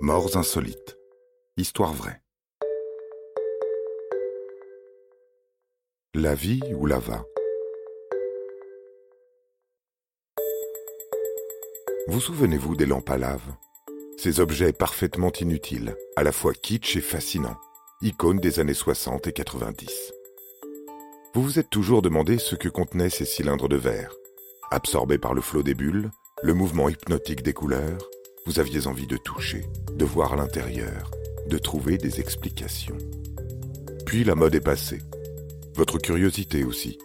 Morts insolites. Histoire vraie. La vie ou lava Vous souvenez-vous des lampes à lave? Ces objets parfaitement inutiles, à la fois kitsch et fascinants, icônes des années 60 et 90. Vous vous êtes toujours demandé ce que contenaient ces cylindres de verre. Absorbés par le flot des bulles, le mouvement hypnotique des couleurs, vous aviez envie de toucher, de voir l'intérieur, de trouver des explications. Puis la mode est passée. Votre curiosité aussi.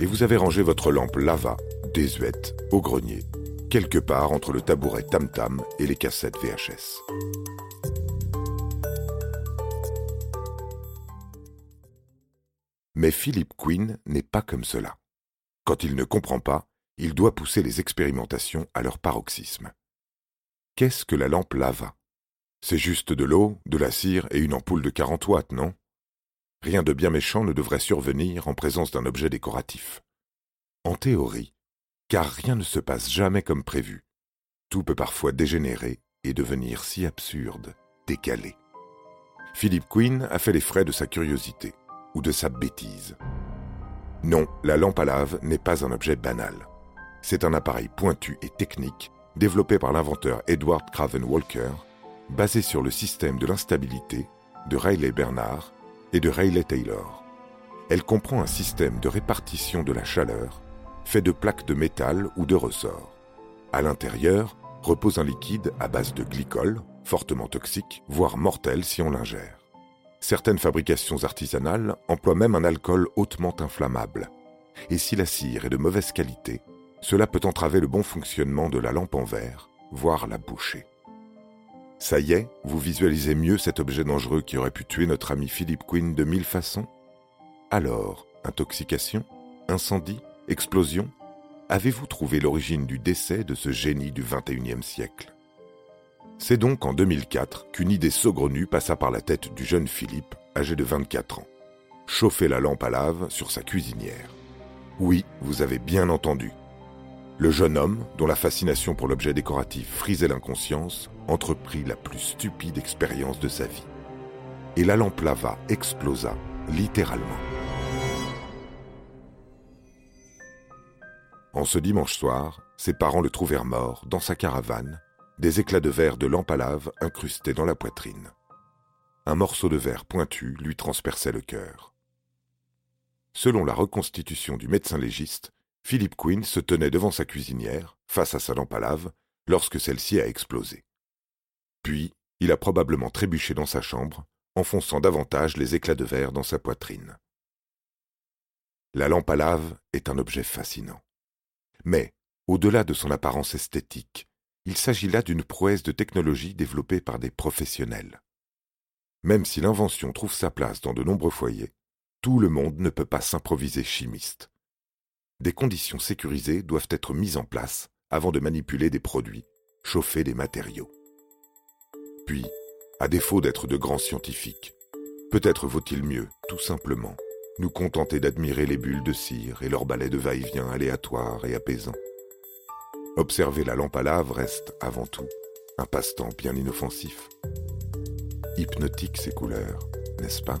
Et vous avez rangé votre lampe lava, désuète, au grenier, quelque part entre le tabouret tam-tam et les cassettes VHS. Mais Philip Quinn n'est pas comme cela. Quand il ne comprend pas, il doit pousser les expérimentations à leur paroxysme. Qu'est-ce que la lampe lava? C'est juste de l'eau, de la cire et une ampoule de 40 watts, non? Rien de bien méchant ne devrait survenir en présence d'un objet décoratif. En théorie, car rien ne se passe jamais comme prévu. Tout peut parfois dégénérer et devenir si absurde, décalé. Philip Quinn a fait les frais de sa curiosité, ou de sa bêtise. Non, la lampe à lave n'est pas un objet banal. C'est un appareil pointu et technique développé par l'inventeur Edward Craven Walker, basé sur le système de l'instabilité de Rayleigh-Bernard et de Rayleigh-Taylor. Elle comprend un système de répartition de la chaleur fait de plaques de métal ou de ressorts. À l'intérieur repose un liquide à base de glycol, fortement toxique, voire mortel si on l'ingère. Certaines fabrications artisanales emploient même un alcool hautement inflammable. Et si la cire est de mauvaise qualité, cela peut entraver le bon fonctionnement de la lampe en verre, voire la boucher. Ça y est, vous visualisez mieux cet objet dangereux qui aurait pu tuer notre ami Philip Quinn de mille façons Alors, intoxication Incendie Explosion Avez-vous trouvé l'origine du décès de ce génie du XXIe siècle? C'est donc en 2004 qu'une idée saugrenue passa par la tête du jeune Philippe, âgé de 24 ans. Chauffer la lampe à lave sur sa cuisinière. Oui, vous avez bien entendu, le jeune homme, dont la fascination pour l'objet décoratif frisait l'inconscience, entreprit la plus stupide expérience de sa vie. Et la lampe lava explosa, littéralement. En ce dimanche soir, ses parents le trouvèrent mort, dans sa caravane, des éclats de verre de lampe à lave incrustés dans la poitrine. Un morceau de verre pointu lui transperçait le cœur. Selon la reconstitution du médecin légiste, Philip Quinn se tenait devant sa cuisinière, face à sa lampe à lave, lorsque celle-ci a explosé. Puis, il a probablement trébuché dans sa chambre, enfonçant davantage les éclats de verre dans sa poitrine. La lampe à lave est un objet fascinant. Mais, au-delà de son apparence esthétique, il s'agit là d'une prouesse de technologie développée par des professionnels. Même si l'invention trouve sa place dans de nombreux foyers, tout le monde ne peut pas s'improviser chimiste des conditions sécurisées doivent être mises en place avant de manipuler des produits, chauffer des matériaux. Puis, à défaut d'être de grands scientifiques, peut-être vaut-il mieux, tout simplement, nous contenter d'admirer les bulles de cire et leurs balais de va-et-vient aléatoires et apaisants. Observer la lampe à lave reste, avant tout, un passe-temps bien inoffensif. Hypnotique ces couleurs, n'est-ce pas?